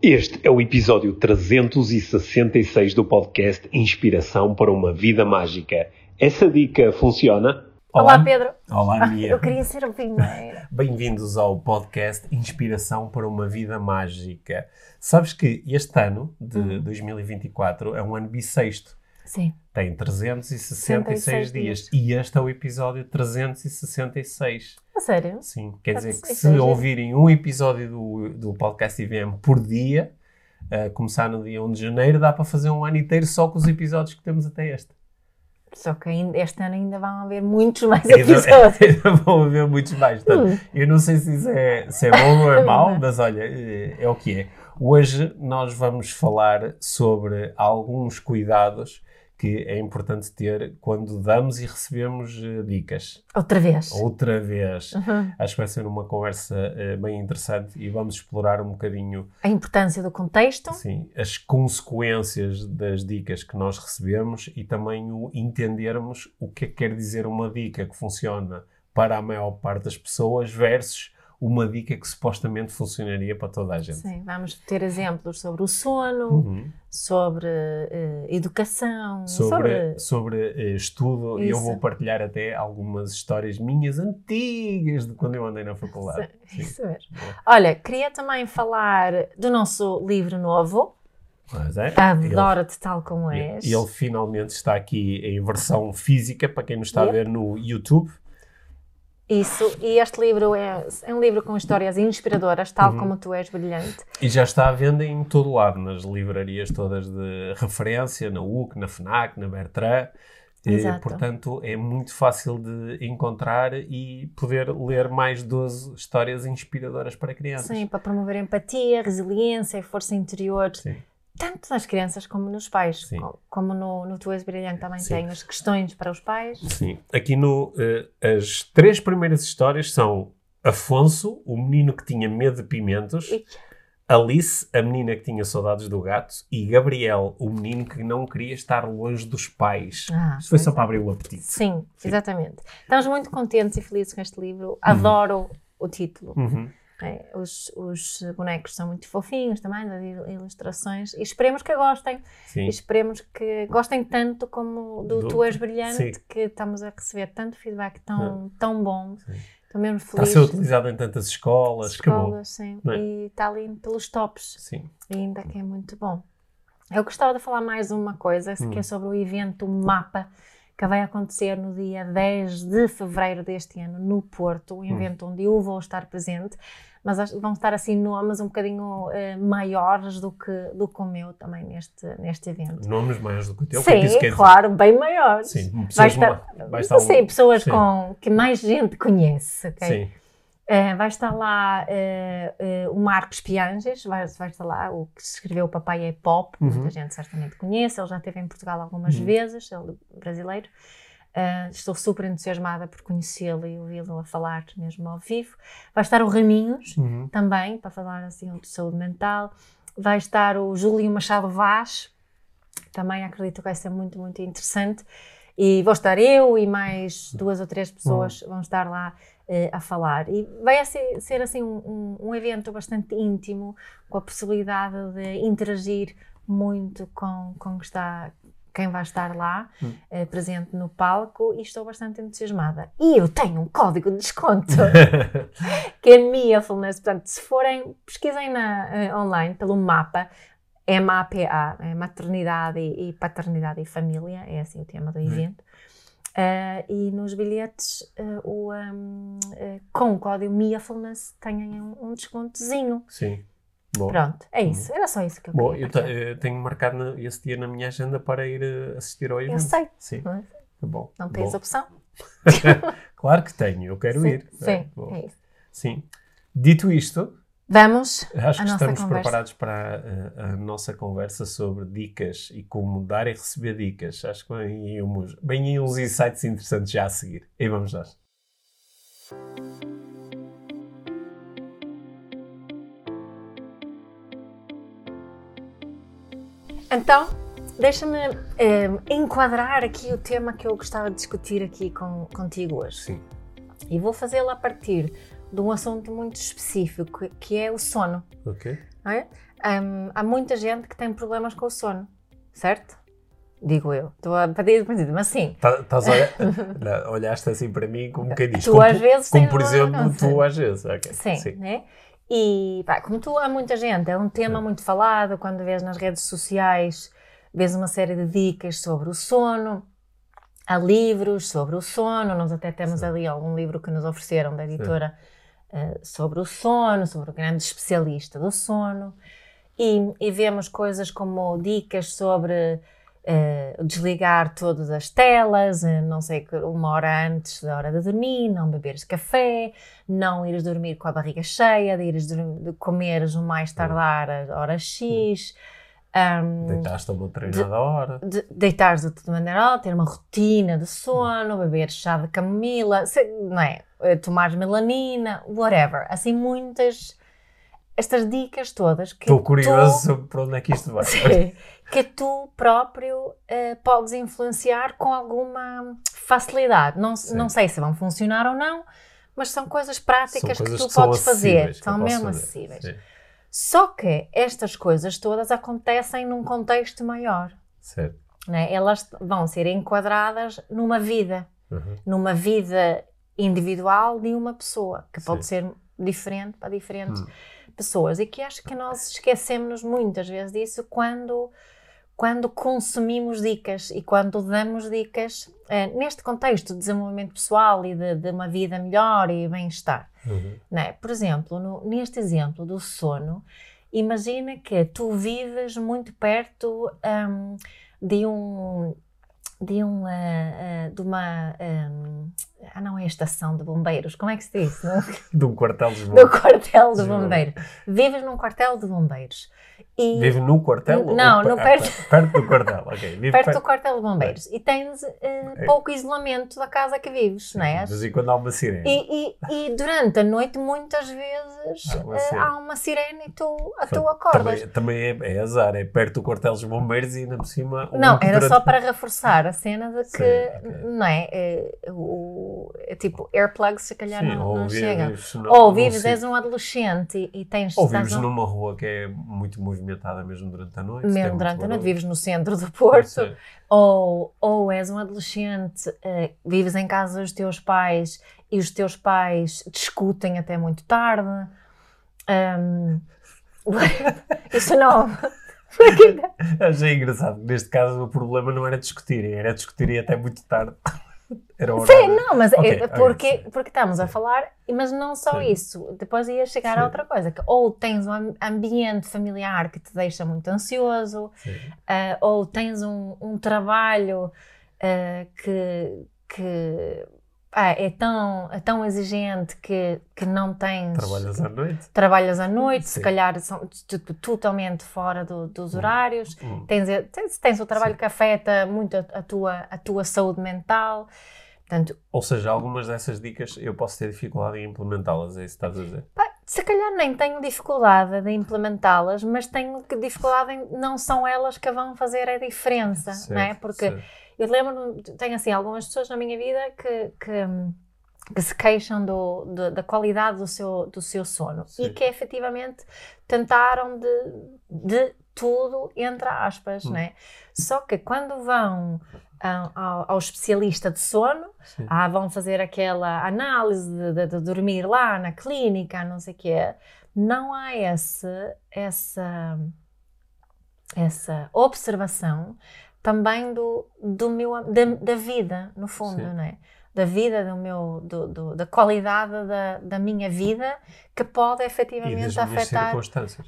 Este é o episódio 366 do podcast Inspiração para uma Vida Mágica. Essa dica funciona? Olá, Pedro. Olá, Mia. Eu queria ser a primeira. Bem-vindos ao podcast Inspiração para uma Vida Mágica. Sabes que este ano de 2024 é um ano bissexto. Sim. Tem 366 66 dias. dias. E este é o episódio 366. A sério? Sim, quer dizer que 366 se ouvirem um episódio do, do podcast IVM por dia, a começar no dia 1 de janeiro, dá para fazer um ano inteiro só com os episódios que temos até este. Só que ainda, este ano ainda vão haver muitos mais Ainda, episódios. ainda vão haver muitos mais. Portanto, Hum. eu não sei se isso é, se é bom ou é mau, mas olha, é, é o que é. Hoje nós vamos falar sobre alguns cuidados que é importante ter quando damos e recebemos eh, dicas. Outra vez. Outra vez. Uhum. Acho que vai ser uma conversa eh, bem interessante e vamos explorar um bocadinho A importância do contexto. Sim, as consequências das dicas que nós recebemos e também o entendermos o que é que quer dizer uma dica que funciona para a maior parte das pessoas versus uma dica que supostamente funcionaria para toda a gente. Sim, vamos ter exemplos sobre o sono, Uhum. sobre eh, educação, Sobre, sobre eh, estudo, e eu vou partilhar até algumas histórias minhas antigas de quando eu andei na faculdade. Sim, Isso mesmo. Olha, queria também falar do nosso livro novo, Mas é, ele- Adoro-te Tal Como És. ele finalmente está aqui em versão física para quem nos está a ver no YouTube. Isso, e este livro é, é um livro com histórias inspiradoras, tal Uhum. como tu és brilhante. E já está à venda em todo lado, nas livrarias todas de referência, na UC, na FNAC, na Bertrand. E, Exato. portanto, é muito fácil de encontrar e poder ler mais 12 histórias inspiradoras para crianças. Sim, para promover empatia, resiliência e força interior, Sim. Tanto nas crianças como nos pais. Sim. Co- Como no, no Tu És Brilhante também Sim. tem as questões para os pais. Sim. Aqui no, eh, as três primeiras histórias são Afonso, o menino que tinha medo de pimentos, Ui. Alice, a menina que tinha saudades do gato, e Gabriel, o menino que não queria estar longe dos pais. Ah, Isto foi só para é. abrir o apetite. Sim, Sim. exatamente. Estamos muito contentes e felizes com este livro. Adoro o título. Uhum. É, os, os bonecos são muito fofinhos também, das il- ilustrações, e esperemos que gostem. Sim. E esperemos que gostem tanto como do, Do- Tu És Brilhante, sim. que estamos a receber tanto feedback tão, tão bom. Sim. Estou mesmo Está a feliz. ser utilizado em tantas escolas. Escolas, sim. É? E está ali pelos tops, Sim. e ainda que é muito bom. Eu gostava de falar mais uma coisa, Hum. que é sobre o evento MAPA, que vai acontecer no dia 10 de fevereiro deste ano, no Porto, Hum. um evento onde eu vou estar presente, mas vão estar assim nomes um bocadinho eh, maiores do que, do que o meu também neste, neste evento. Nomes maiores do que o teu. o que é que Sim, claro, bem maiores. Sim. Vai Pessoas, estar, ma- vai estar um- sim, pessoas Sim. Com, que mais gente conhece, ok? Sim. Eh, vai estar lá eh, eh, o Marcos Pianges, vai, vai estar lá o que escreveu O Papai é Pop, Uhum. muita gente certamente conhece, ele já esteve em Portugal algumas Uhum. vezes, ele é brasileiro. Estou super entusiasmada por conhecê-lo e ouvi-lo a falar mesmo ao vivo. Vai estar o Raminhos Uhum. também, para falar assim de saúde mental. Vai estar o Júlio Machado Vaz, também acredito que vai ser muito, muito interessante. E vou estar eu e mais duas ou três pessoas vão estar lá a falar. E vai ser, ser assim um, um- evento bastante íntimo, com a possibilidade de interagir muito com, com está, quem vai estar lá Hum. eh, presente no palco e estou bastante entusiasmada. E eu tenho um código de desconto que é Mindfulness. Portanto, se forem, pesquisem na, eh, online pelo mapa, MAPA, é Maternidade e, e Paternidade e Família, é assim o tema do evento. Eh, e nos bilhetes, eh, o, um, eh, com o código Mindfulness, têm um, um descontozinho. Sim. Bom. Pronto, é isso. Era só isso que eu Bom, queria eu, te- partilhar. eu tenho marcado na- esse dia na minha agenda para ir assistir ao evento. Eu sei, Sim. não, é? Tá bom. não tens Bom. opção. Claro que tenho, eu quero sim, ir. Sim, Bom, é isso. sim. Dito isto, Vamos acho que estamos conversa. preparados para a, a nossa conversa sobre dicas e como dar e receber dicas. Acho que vem uns, vem uns insights interessantes já a seguir. E vamos lá. Então, deixa-me eh, enquadrar aqui o tema que eu gostava de discutir aqui com, contigo hoje. Sim. E vou fazê-lo a partir de um assunto muito específico, que é o sono. Ok? não é? Hum, há muita gente que tem problemas com o sono, certo? Digo eu. Estou a pedir mas assim. Tá- Estás a olhar, não, olhaste assim para mim como quem diz. Tu como, às vezes como por exemplo, bagunça. tu às vezes. ok, Sim, né? E pá, como tu, há muita gente, é um tema muito falado, quando vês nas redes sociais, vês uma série de dicas sobre o sono, há livros sobre o sono, nós até temos Sim. ali algum livro que nos ofereceram da editora eh, sobre o sono, sobre o grande especialista do sono, e, e vemos coisas como dicas sobre eh, desligar todas as telas, eh, não sei, que uma hora antes da hora de dormir, não beberes café, não ires dormir com a barriga cheia, de ires dormir, de comeres o mais tardar a hora X, ahm, Deitaste uma determinada hora. de, deitares de de maneira alta, ter uma rotina de sono, beber chá de camomila, se- não é? Eh, Tomares melanina, whatever. Assim, muitas. Estas dicas todas que Estou tu- curioso sobre para onde é que isto vai. Sim, que tu próprio eh, podes influenciar com alguma facilidade. Não, Sim. não sei se vão funcionar ou não, mas são coisas São práticas coisas que tu que são podes fazer. São mesmo acessíveis. Sim, Só que estas coisas todas acontecem num contexto maior. certo. né? Elas vão ser enquadradas numa vida, Uhum. numa vida individual de uma pessoa, que pode Sim. ser diferente para diferentes Hum. pessoas. E que acho que nós esquecemos muitas vezes disso quando, quando consumimos dicas e quando damos dicas eh, neste contexto de desenvolvimento pessoal e de, de uma vida melhor e bem-estar. Uhum. É? Por exemplo, no- neste exemplo do sono, imagina que tu vives muito perto hum, de um de um ah, ah, de uma hum, ah não é a estação de bombeiros como é que se diz? De um quartel de do Lisboa. quartel de bombeiros vives num quartel de bombeiros e Vive no quartel? ou Não, pe- no ah, perto- pe- perto do quartel. ok. Vive perto do quartel de bombeiros e tens ah, É. pouco isolamento da casa que vives não é? De vez em quando há uma sirene. E, e, e durante a noite, muitas vezes, Há uma eh, sirene. há uma sirene e tu, a tu acordas. Também, também é, é azar, é perto do quartel dos bombeiros e ainda por cima. um Não, era durante- só para reforçar a cena de que, Sim, ok. não é? eh, o, é tipo, airplugs se calhar Sim, não, ou não chega. no- Ou vives, és um adolescente e, e tens. Ou vives num- numa rua que é muito movimentada mesmo durante a noite. mesmo muito durante a noite, vives no centro do Porto, ou, ou és um adolescente, eh, vives em casa dos teus pais e os teus pais discutem até muito tarde. Ahm, isso não. Achei engraçado. Neste caso, o problema não era discutirem, era discutirem até muito tarde. Era o Sim, não, mas é ok, porque, sim. porque estamos a falar, mas não só Sim. isso. Depois ia chegar Sim. a outra coisa, que ou tens um am- ambiente familiar que te deixa muito ansioso, Sim. ah, ou tens um, um trabalho ah, que, que ah, é, tão, é tão exigente que, que não tens. Trabalhas à noite. trabalhas à noite, se Sim. calhar são tipo, totalmente fora do- dos horários. Hum. Tens, tens, tens o trabalho que afeta muito a, a tua, a tua saúde mental. Portanto, Ou seja, algumas dessas dicas eu posso ter dificuldade em implementá-las, é isso que estás a dizer. pá, se calhar nem tenho dificuldade de implementá-las, mas tenho que dificuldade em não são elas que vão fazer a diferença, não é? Certo, Porque certo. eu lembro, tenho assim algumas pessoas na minha vida que, que, que se queixam do, do- da qualidade do seu, do seu sono e Sim. que efetivamente tentaram de, de tudo, entre aspas, Hum. não é? Só que quando vão ao, ao- especialista de sono, ah, vão fazer aquela análise de, de- de dormir lá na clínica, não sei o quê, não há esse, essa, essa observação também do, do meu, da, da vida, no fundo, Sim. não é? Da vida, do meu, do, do- da qualidade da, da minha vida que pode E efetivamente minhas afetar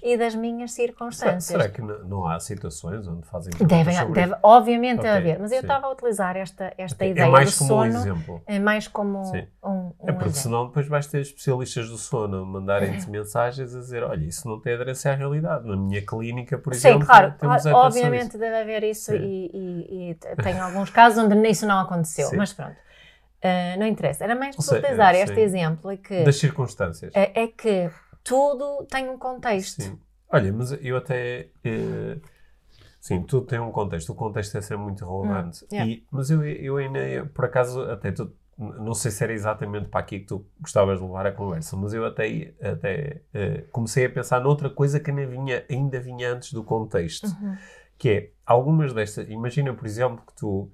e das minhas Será, circunstâncias. será que não, há situações onde fazem Deve, deve, obviamente deve Ok, haver, mas eu sim. estava a utilizar esta, esta Ok, ideia É mais do como um sono exemplo. é mais como Sim. um, um É porque exemplo. senão depois vais ter especialistas do sono mandarem-te mensagens a dizer olha, isso não tem aderência à realidade. Na minha clínica, por Sim, exemplo, claro, temos claro, obviamente deve haver isso Sim. e, e, e tem alguns casos onde isso não aconteceu, Sim. mas pronto, Ah, não interessa. Era mais para é, este sim. exemplo, é que, Das circunstâncias. é, é que tudo tem um contexto. Sim. Olha, mas eu até. eh, sim, tudo tem um contexto. O contexto é sempre muito relevante. Hum, yeah. E- mas eu, eu ainda, por acaso, até estou não sei se era exatamente para aqui que tu gostavas de levar a conversa, mas eu até, até uh, comecei a pensar noutra coisa que ainda vinha, ainda vinha antes do contexto, Uhum. que é algumas destas. Imagina, por exemplo, que tu.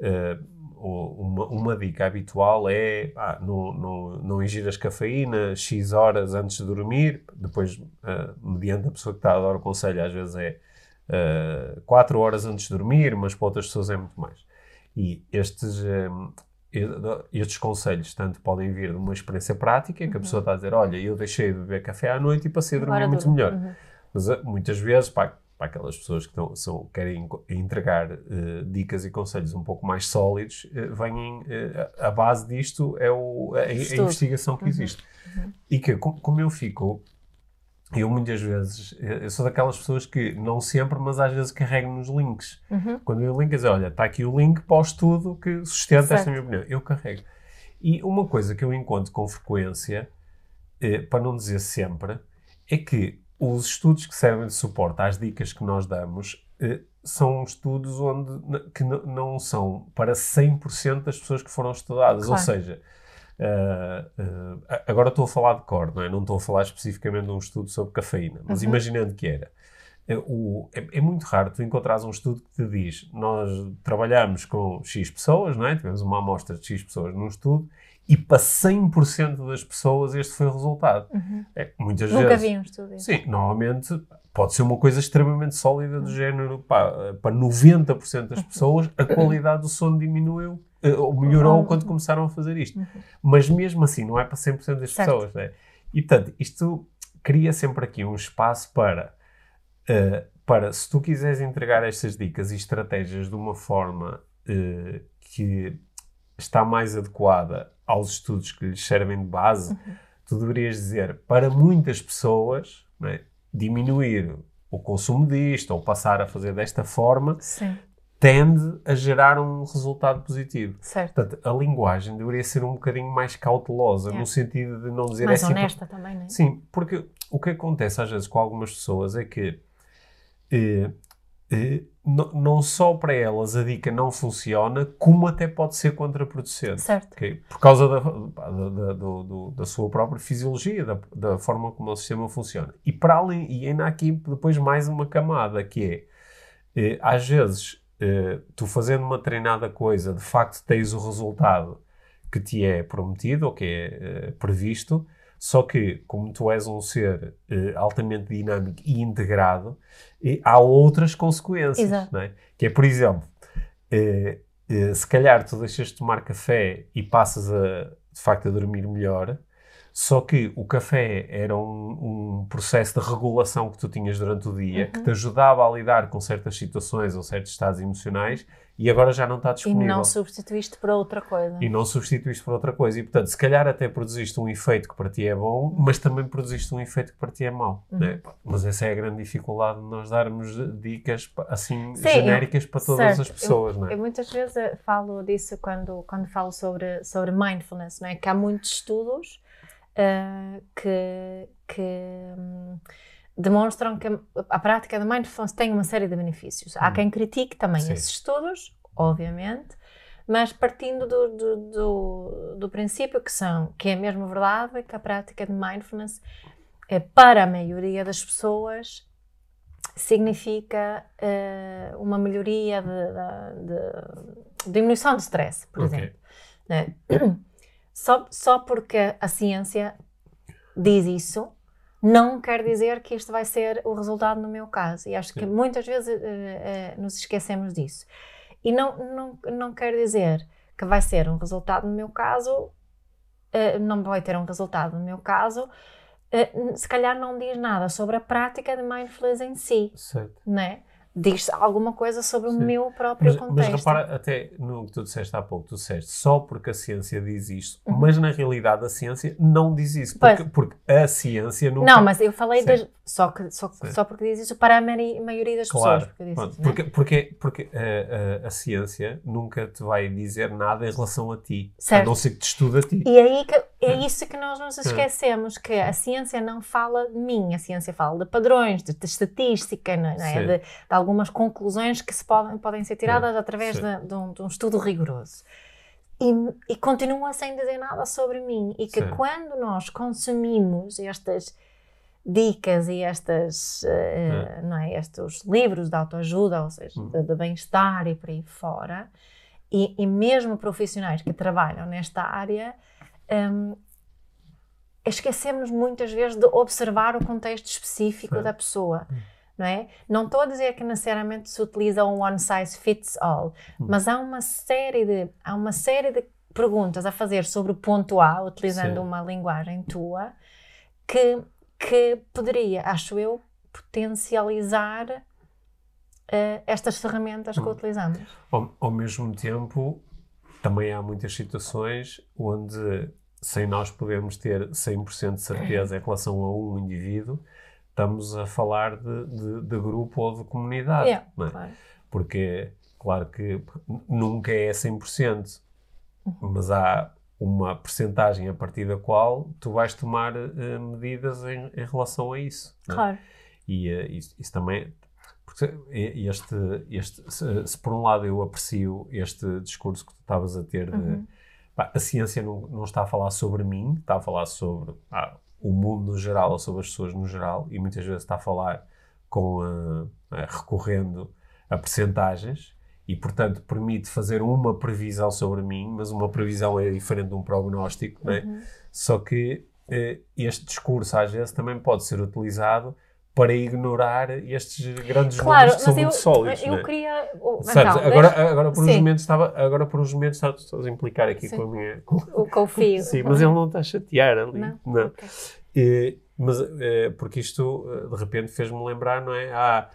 Uh, uma, uma dica habitual é ah, não, não, não ingiras cafeína X horas antes de dormir, depois, uh, mediante a pessoa que está a dar o conselho, às vezes é uh, 4 horas antes de dormir, mas para outras pessoas é muito mais. E estes, um, estes conselhos tanto podem vir de uma experiência prática, que a pessoa está a dizer, olha, eu deixei de beber café à noite e passei a dormir Agora muito melhor. Uhum. Mas muitas vezes, para, para aquelas pessoas que estão, são, querem entregar uh, dicas e conselhos um pouco mais sólidos, uh, vêm, uh, a base disto é o, a, a investigação que Uhum. existe. E que, co- como eu fico, eu muitas vezes, eu sou daquelas pessoas que, não sempre, mas às vezes carrego nos links. Uhum. Quando eu link, dizer, olha, está aqui o link para o estudo que sustenta Certo. esta minha opinião. Eu carrego. E uma coisa que eu encontro com frequência, eh, para não dizer sempre, é que os estudos que servem de suporte às dicas que nós damos eh, são estudos onde, que não são para 100% das pessoas que foram estudadas. Ou Claro. seja, ah, ah, agora estou a falar de cor, não é? Não estou a falar especificamente de um estudo sobre cafeína, mas Uhum. imaginando que era. É, o- é- é muito raro tu encontrares um estudo que te diz nós trabalhamos com X pessoas, não é? tivemos uma amostra de X pessoas num estudo e para 100% das pessoas este foi o resultado. Uhum. É, muitas Nunca vezes. vi um estudo. Sim, normalmente pode ser uma coisa extremamente sólida do género, pá, para 90% das pessoas a qualidade do sono diminuiu eh, ou melhorou Uhum. quando começaram a fazer isto. Uhum. Mas mesmo assim não é para 100% das Certo. pessoas, né? E portanto, isto cria sempre aqui um espaço para, eh, para se tu quiseres entregar estas dicas e estratégias de uma forma eh, que está mais adequada aos estudos que lhes servem de base, Uhum. tu deverias dizer para muitas pessoas é, diminuir o consumo disto ou passar a fazer desta forma Sim, tende a gerar um resultado positivo. certo. Portanto, a linguagem deveria ser um bocadinho mais cautelosa, Yeah. no sentido de não dizer Mais é assim, honesta também, não é? Sim, porque o que acontece às vezes com algumas pessoas é que eh, não só para elas a dica não funciona, como até pode ser contraproducente. Certo. ok? Por causa da, da, da- da sua própria fisiologia, da, da forma como o sistema funciona. E para além, e ainda há aqui depois mais uma camada, que é, eh, às vezes, eh, tu fazendo uma treinada coisa, de facto tens o resultado que te é prometido ou que é eh, previsto, só que, como tu és um ser eh, altamente dinâmico e integrado, eh, há outras consequências, é? Que é, por exemplo, eh, se calhar tu deixas de tomar café e passas a, de facto a dormir melhor, só que o café era um, um processo de regulação que tu tinhas durante o dia, que te ajudava a lidar com certas situações ou certos estados emocionais, e agora já não está E disponível não substituíste por outra coisa. e não substituíste por outra coisa. E, portanto, se calhar até produziste um efeito que para ti é bom, mas também produziste um efeito que para ti é mau. Uhum. né? Mas essa é a grande dificuldade de nós darmos dicas assim Sim, genéricas para todas certo. as pessoas. não é? Eu muitas vezes eh, falo disso quando, quando falo sobre, sobre mindfulness, não é? Que há muitos estudos eh, que, que hum, demonstram que a, prática de mindfulness tem uma série de benefícios. Há Hum. quem critique também Sim. esses estudos, obviamente, mas partindo do, do, do, do princípio que são, que é mesmo verdade, que a prática de mindfulness é para a maioria das pessoas significa eh, uma melhoria de, de- de diminuição de stress, por Ok. exemplo. né? Só, só porque a ciência diz isso, não quer dizer que isto vai ser o resultado no meu caso. E acho que Sim. muitas vezes eh, eh, nos esquecemos disso. E não, não, não quer dizer que vai ser um resultado no meu caso, eh, não vai ter um resultado no meu caso, se calhar não diz nada sobre a prática de mindfulness em si, Certo. né? Diz alguma coisa sobre o Sim. meu próprio Mas, mas contexto. repara, até no que tu disseste há pouco, tu disseste só porque a ciência diz isto, Uhum. mas na realidade a ciência não diz isso, porque, porque a ciência nunca... Não, mas eu falei das, só, que, só, Sim. só porque diz isso para a maioria das Claro, pessoas. Porque, pronto, isso, né? porque, porque, porque a, a- a ciência nunca te vai dizer nada em relação a ti, Certo. a não ser que te estuda a ti. E aí que, é isso que nós nos esquecemos, que a ciência não fala de mim, a ciência fala de padrões, de, de estatística, não é? Sim. de, de algumas conclusões que se podem, podem ser tiradas através Sim. de um, de um estudo rigoroso. e, e continua sem dizer nada sobre mim. E que Sim. quando nós consumimos estas dicas e estas, eh, não é, estes livros de autoajuda, ou seja, Hum. de, de bem-estar e por aí fora, e, e mesmo profissionais que trabalham nesta área, hum, esquecemos muitas vezes de observar o contexto específico Sim. da pessoa. Não, é? não estou a dizer que necessariamente se utiliza um one size fits all, mas há uma série de há uma série de perguntas a fazer sobre o ponto A, utilizando Sim. uma linguagem tua, que, que poderia, acho eu, potencializar eh, estas ferramentas que Hum. utilizamos. Ao, ao mesmo tempo, também há muitas situações onde, sem nós podermos ter 100% de certeza em relação a um indivíduo, estamos a falar de, de- de grupo ou de comunidade. Yeah, é? claro. Porque, claro que nunca é 100%, Uhum. mas há uma percentagem a partir da qual tu vais tomar eh, medidas em, em relação a isso. não é? Claro. E eh, isso, isso também. Porque este, este, se, se por um lado eu aprecio este discurso que tu estavas a ter de Uhum. pá, a ciência não, não está a falar sobre mim, está a falar sobre ah, o mundo no geral ou sobre as pessoas no geral, e muitas vezes está a falar com ah, ah, recorrendo a percentagens e, portanto, permite fazer uma previsão sobre mim, mas uma previsão é diferente de um prognóstico, não é? Uhum. Só que eh, este discurso às vezes também pode ser utilizado para ignorar estes grandes Claro, números que são mas eu, muito sólidos. eu não é? queria. oh, Sabes, então, agora, deixa- agora por uns momentos estava, agora por uns momentos estás a implicar aqui Sim. com a minha. com- o confio. Sim, mas ele não está a chatear ali. Não? Não. Ok. Eh, mas eh, porque isto eh, de repente fez-me lembrar, não é? Ah,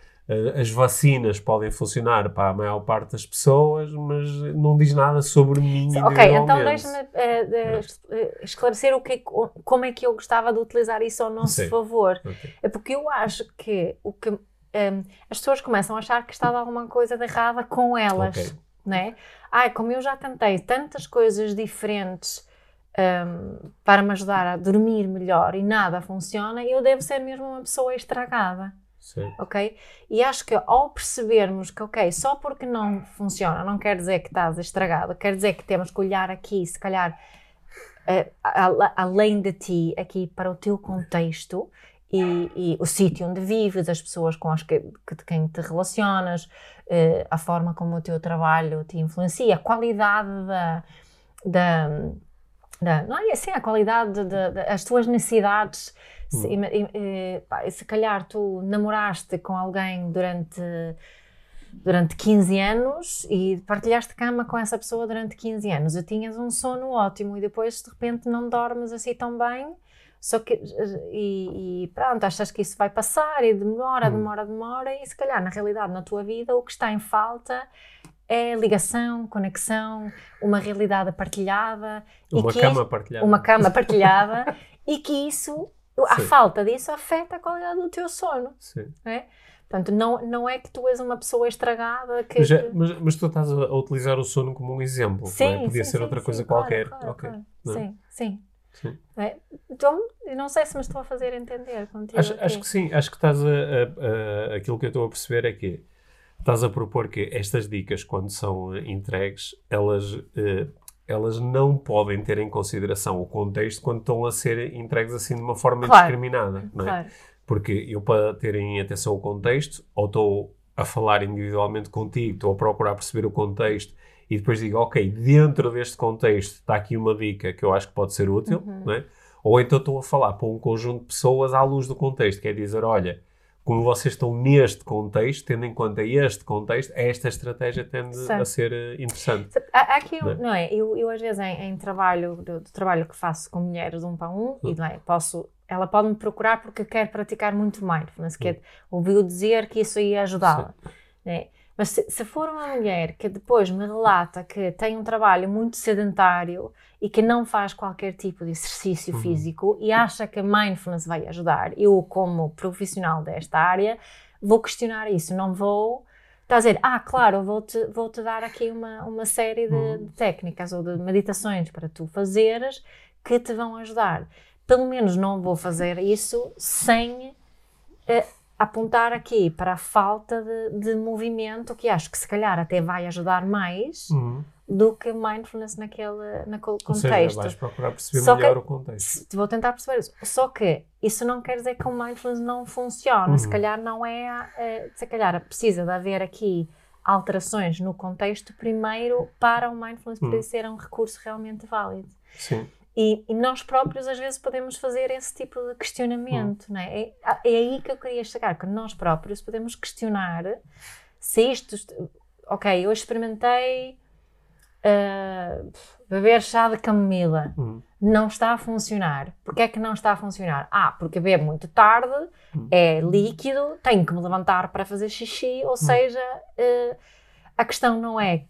as vacinas podem funcionar para a maior parte das pessoas, mas não diz nada sobre mim. Ok, então deixa-me eh, eh, es- eh, esclarecer o que é como é que eu gostava de utilizar isso ao nosso Sim. favor. Ok. É porque eu acho que o que em, as pessoas começam a achar que está alguma coisa de errada com elas, Ok. né? Ai, como eu já tentei tantas coisas diferentes em, para me ajudar a dormir melhor e nada funciona, eu devo ser mesmo uma pessoa estragada Sim. ok? E acho que ao percebermos que, ok, só porque não funciona não quer dizer que estás estragado, quer dizer que temos que olhar aqui, se calhar, a- além de ti, aqui para o teu contexto e, e o sítio onde vives, as pessoas com as que, que, de quem te relacionas, eh, a forma como o teu trabalho te influencia, a qualidade da. da da- não é assim, a qualidade, de, de- de- as tuas necessidades. Se, ima- im- eh, pá, se calhar tu namoraste com alguém durante, durante 15 anos e partilhaste cama com essa pessoa durante 15 anos e tinhas um sono ótimo e depois de repente não dormes assim tão bem, só que e, e pronto, achas que isso vai passar e demora, Hum. demora, demora e se calhar na realidade na tua vida o que está em falta é ligação, conexão, uma realidade partilhada Uma cama partilhada. uma cama partilhada e que isso, a Sim. falta disso afeta a qualidade do teu sono, Sim. é? Portanto, não, não é que tu és uma pessoa estragada que... Mas, mas, mas tu estás a, utilizar o sono como um exemplo. Sim, não é? Podia sim, ser sim, outra sim, coisa claro, qualquer. claro, Ok. claro. É? Sim, sim. Sim. É? Então, não sei se me estou a fazer entender contigo. Acho, acho que sim, acho que estás a, a- a- aquilo que eu estou a perceber é que estás a propor que estas dicas, quando são eh, entregues, elas, eh, elas não podem ter em consideração o contexto quando estão a ser entregues assim de uma forma Claro. indiscriminada, não é? Claro. Porque eu, para ter em atenção o contexto, ou estou a falar individualmente contigo, estou a procurar perceber o contexto e depois digo, ok, dentro deste contexto está aqui uma dica que eu acho que pode ser útil, Uhum. não é? Ou então estou a falar para um conjunto de pessoas à luz do contexto, quer dizer, olha, como vocês estão neste contexto, tendo em conta este contexto, esta estratégia tende a ser eh, interessante. Há aqui, Não é? não é? Eu, eu às vezes em, em trabalho, do, do trabalho que faço com mulheres um para um, e Hum. não é? Posso, ela pode me procurar porque quer praticar muito mindfulness, que ouviu dizer que isso ia ajudá-la. né? Mas se, se for uma mulher que depois me relata que tem um trabalho muito sedentário e que não faz qualquer tipo de exercício Uhum. físico e acha que mindfulness vai ajudar, eu, como profissional desta área, vou questionar isso. Não vou Está a dizer, ah, claro, vou-te vou -te dar aqui uma, uma série de, Hum. de técnicas ou de meditações para tu fazeres que te vão ajudar. Pelo menos não vou fazer isso sem eh, apontar aqui para a falta de, de movimento, que acho que se calhar até vai ajudar mais Uhum. do que mindfulness naquele, naquele Ou seja, contexto. vais procurar perceber Só melhor que- o contexto. Vou tentar perceber isso. Só que isso não quer dizer que o mindfulness não funciona. Se Uhum. calhar não é. eh, se calhar precisa de haver aqui alterações no contexto primeiro para o mindfulness poder Uhum. ser um recurso realmente válido. Sim. E, e nós próprios às vezes podemos fazer esse tipo de questionamento, não é? é? É aí que eu queria chegar, que nós próprios podemos questionar se isto, ok, eu experimentei ah, beber chá de camomila, Uhum. não está a funcionar. Porquê é que não está a funcionar? Ah, porque bebo muito tarde, Hum. é líquido, tenho que me levantar para fazer xixi, ou seja, eh, a questão não é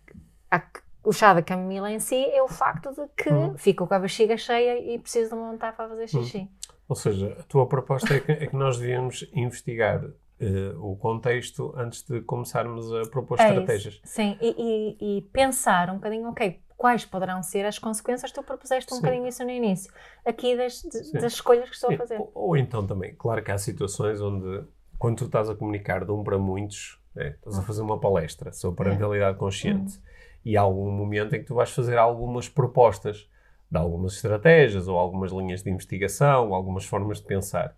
a- o chá da camomila em si, é o facto de que Hum. fico com a bexiga cheia e preciso de me levantar para fazer xixi. Ou seja, a tua proposta é que, é que nós devíamos investigar eh, o contexto antes de começarmos a propor É isso. estratégias. Sim, e, e- e pensar um bocadinho, ok, quais poderão ser as consequências? Tu propuseste um Sim. bocadinho isso no início, aqui das, de- das escolhas que estou a Sim, fazer. Ou, ou então também, claro que há situações onde, quando tu estás a comunicar de um para muitos, né, estás a fazer uma palestra sobre parentalidade consciente, e há algum momento em que tu vais fazer algumas propostas de algumas estratégias, ou algumas linhas de investigação, ou algumas formas de pensar.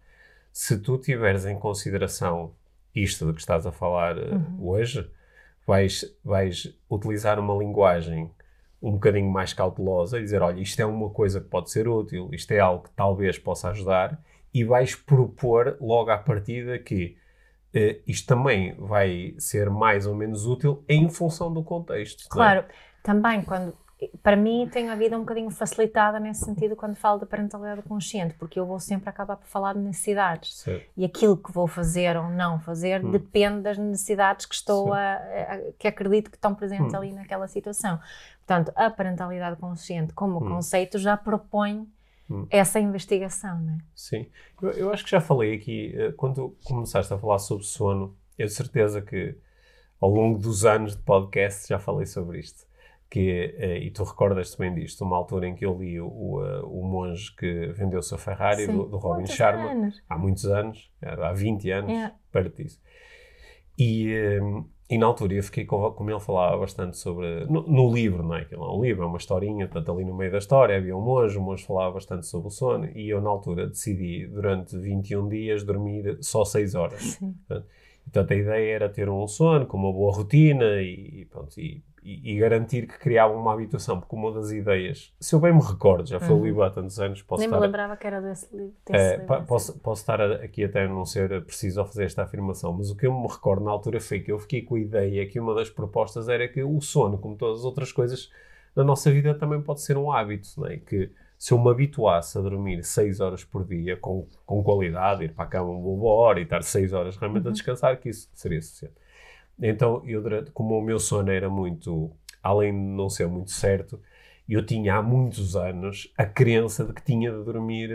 Se tu tiveres em consideração isto de que estás a falar eh, hoje, vais, vais utilizar uma linguagem um bocadinho mais cautelosa e dizer, olha, isto é uma coisa que pode ser útil, isto é algo que talvez possa ajudar, e vais propor logo à partida que eh, isto também vai ser mais ou menos útil em função do contexto. é? Claro, também quando. Para mim, tem a vida um bocadinho facilitada nesse sentido quando falo da parentalidade consciente, porque eu vou sempre acabar por falar de necessidades. Certo. E aquilo que vou fazer ou não fazer Hum. depende das necessidades que estou Sim. a, a- que acredito que estão presentes Hum. ali naquela situação. Portanto, a parentalidade consciente como Hum. conceito já propõe Hum. essa investigação, não é? Sim. Eu, eu acho que já falei aqui, eh, quando começaste a falar sobre sono, eu certeza que ao longo dos anos de podcast já falei sobre isto. Que, eh, e tu recordas-te bem disto, uma altura em que eu li o, o, eh, o monge que vendeu o seu Ferrari, Sim. do, do Robin Sharma, anos. há muitos anos, há 20 anos, É. perto disso. E, e na altura eu fiquei com, como ele falava bastante sobre. No, no livro, não é? Aquilo é um livro, é uma historinha, portanto, ali no meio da história havia um monge, o monge falava bastante sobre o sono, e eu na altura decidi, durante 21 dias, dormir só 6 horas. Sim. Portanto, a ideia era ter um sono com uma boa rotina e, e pronto, e, e- e garantir que criava uma habituação, porque uma das ideias, se eu bem me recordo, já foi o Uhum. livro há tantos anos, posso Nem me estar a- lembrava que era desse livro. é, livro, pa- assim. posso, posso estar aqui até a não ser preciso ao fazer esta afirmação, mas o que eu me recordo na altura foi que eu fiquei com a ideia que uma das propostas era que o sono, como todas as outras coisas na nossa vida, também pode ser um hábito, não é? Que se eu me habituasse a dormir 6 horas por dia com, com qualidade, ir para a cama uma boa hora e estar 6 horas realmente Uhum. a descansar, que isso seria suficiente. Então, eu, como o meu sono era muito, além de não ser muito certo, eu tinha há muitos anos a crença de que tinha de dormir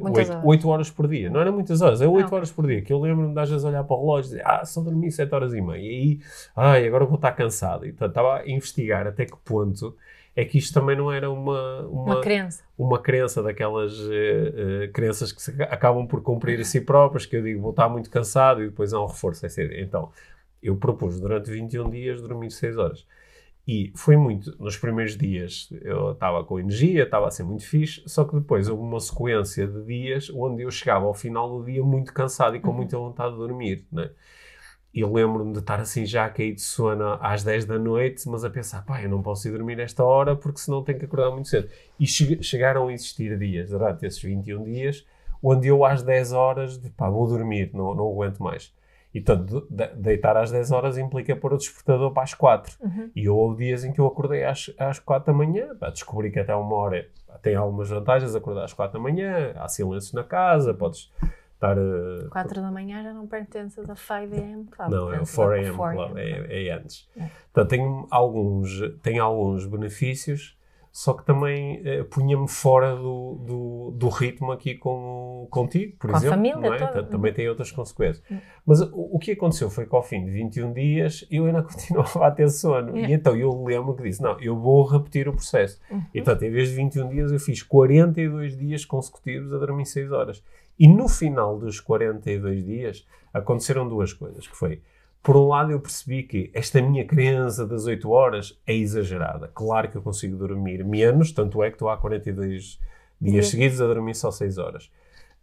Muitas 8, horas. 8 horas por dia. Não era muitas horas, é 8 Ah. horas por dia. Que eu lembro-me de às vezes olhar para o relógio e dizer, ah, só dormi 7 horas e meia. E aí, ai, agora vou estar cansado. E portanto, estava a investigar até que ponto é que isto também não era uma, uma, Uma crença. uma crença daquelas eh, eh, crenças que se aca- acabam por cumprir a si próprias, que eu digo, vou estar muito cansado e depois há um reforço. ideia. Então, eu propus durante 21 dias dormir 6 horas. E foi muito, nos primeiros dias eu estava com energia, estava a ser muito fixe, só que depois houve uma sequência de dias onde eu chegava ao final do dia muito cansado e com Uhum. muita vontade de dormir, né? E lembro-me de estar assim já a cair de sono às 10 da noite, mas a pensar, pá, eu não posso ir dormir esta hora porque senão tenho que acordar muito cedo. E che- chegaram a existir dias, durante esses 21 dias, onde eu às 10 horas, de, pá, vou dormir, não, não aguento mais. E portanto, de- deitar às 10 horas implica pôr o despertador para as 4. Uhum. E houve dias em que eu acordei às, às 4 da manhã, pá, descobri que até uma hora pá, tem algumas vantagens acordar às 4 da manhã, há silêncio na casa, podes estar... eh, 4 da manhã já não pertences a 5am Club. não, é o pertences 4am ao 4am Club, é, é antes. É. Portanto, tem alguns, tem alguns benefícios, só que também eh, punha-me fora do, do, do ritmo aqui com, contigo, por Com a exemplo. família não é? Também tem outras consequências. Uhum. Mas o, o que aconteceu foi que ao fim de 21 dias eu ainda continuava a ter sono. Yeah. E então eu lembro que disse: não, eu vou repetir o processo. Uhum. E portanto, em vez de 21 dias, eu fiz 42 dias consecutivos a dormir 6 horas. E no final dos 42 dias aconteceram duas coisas, que foi por um lado, eu percebi que esta minha crença das 8 horas é exagerada. Claro que eu consigo dormir menos, tanto é que estou há 42 dias Sim. seguidos a dormir só 6 horas.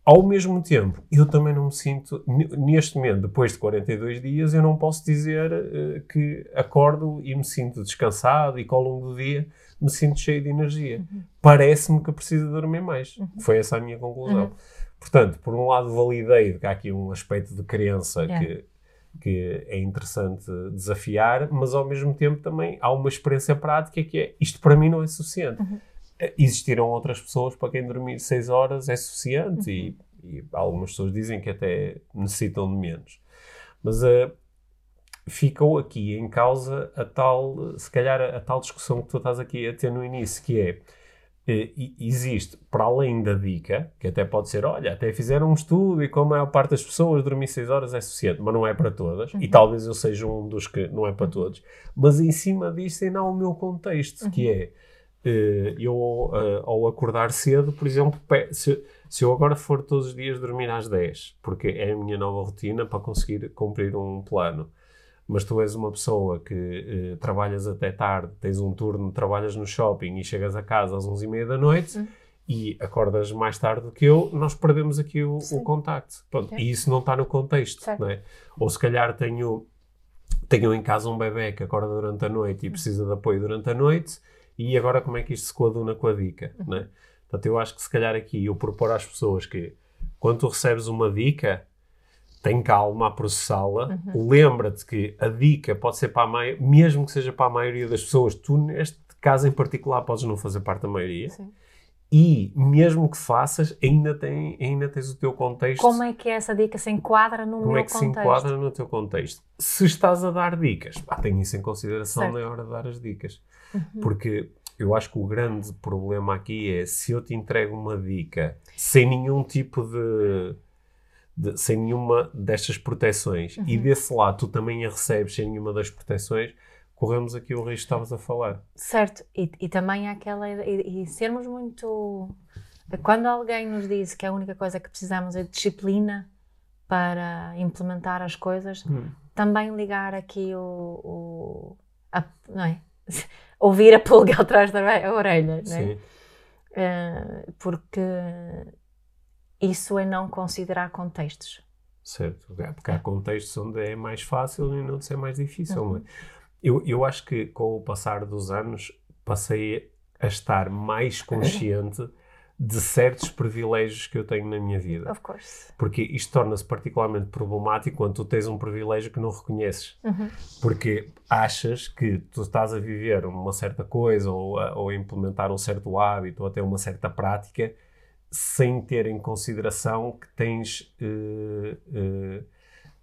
Ao mesmo tempo, eu também não me sinto, neste momento, depois de 42 dias, eu não posso dizer eh, que acordo e me sinto descansado e que ao longo do dia me sinto cheio de energia. Parece-me que preciso dormir mais. Foi essa a minha conclusão. Uhum. Portanto, por um lado, validei que há aqui um aspecto de crença Yeah. que, que é interessante desafiar, mas ao mesmo tempo também há uma experiência prática que é isto para mim não é suficiente. Uhum. Eh, Existiram outras pessoas para quem dormir 6 horas é suficiente e, e algumas pessoas dizem que até necessitam de menos. Mas eh, ficou aqui em causa a tal, se calhar, a, a tal discussão que tu estás aqui a ter no início, que é existe, para além da dica, que até pode ser, olha, até fizeram um estudo e como a maior parte das pessoas dormir 6 horas é suficiente, mas não é para todas, e talvez eu seja um dos que não é para todos, mas em cima disso ainda há o meu contexto, que é, eh, eu eh, ao acordar cedo, por exemplo, se, se eu agora for todos os dias dormir às 10, porque é a minha nova rotina para conseguir cumprir um plano, mas tu és uma pessoa que eh, trabalhas até tarde, tens um turno, trabalhas no shopping e chegas a casa às 11h30 da noite Hum. e acordas mais tarde do que eu, nós perdemos aqui o, o contacto. Pronto, É. E isso não está no contexto, Certo. não é? Ou se calhar tenho, tenho em casa um bebê que acorda durante a noite e precisa de apoio durante a noite e agora como é que isto se coaduna com a dica, não é? Portanto, eu acho que se calhar aqui eu propor às pessoas que quando tu recebes uma dica, tem calma a processá-la. Lembra-te que a dica pode ser para a maioria, mesmo que seja para a maioria das pessoas, tu neste caso em particular podes não fazer parte da maioria. Sim. E mesmo que faças, ainda, tem, ainda tens o teu contexto. Como é que essa dica se enquadra no Como meu é que se contexto? enquadra no teu contexto? Se estás a dar dicas, pá, tenha isso em consideração Certo. Uhum. na hora de dar as dicas. Porque eu acho que o grande problema aqui é se eu te entrego uma dica sem nenhum tipo de. De- sem nenhuma destas proteções e Uhum. desse lado tu também a recebes sem nenhuma das proteções, corremos aqui o risco que estavas a falar. Certo, e, e também aquela. E, e sermos muito. Quando alguém nos diz que a única coisa que precisamos é disciplina para implementar as coisas, também ligar aqui o. o a- não é? Ouvir a pulga atrás da ore- orelha, não é? Sim. Eh, porque isso é não considerar contextos. Certo, porque há contextos onde é mais fácil e noutros é mais difícil. não é? Eu, eu acho que com o passar dos anos passei a estar mais consciente de certos privilégios que eu tenho na minha vida. Of course. Porque isto torna-se particularmente problemático quando tu tens um privilégio que não reconheces. Uhum. Porque achas que tu estás a viver uma certa coisa ou a, ou a implementar um certo hábito ou até uma certa prática sem ter em consideração que tens, eh, eh,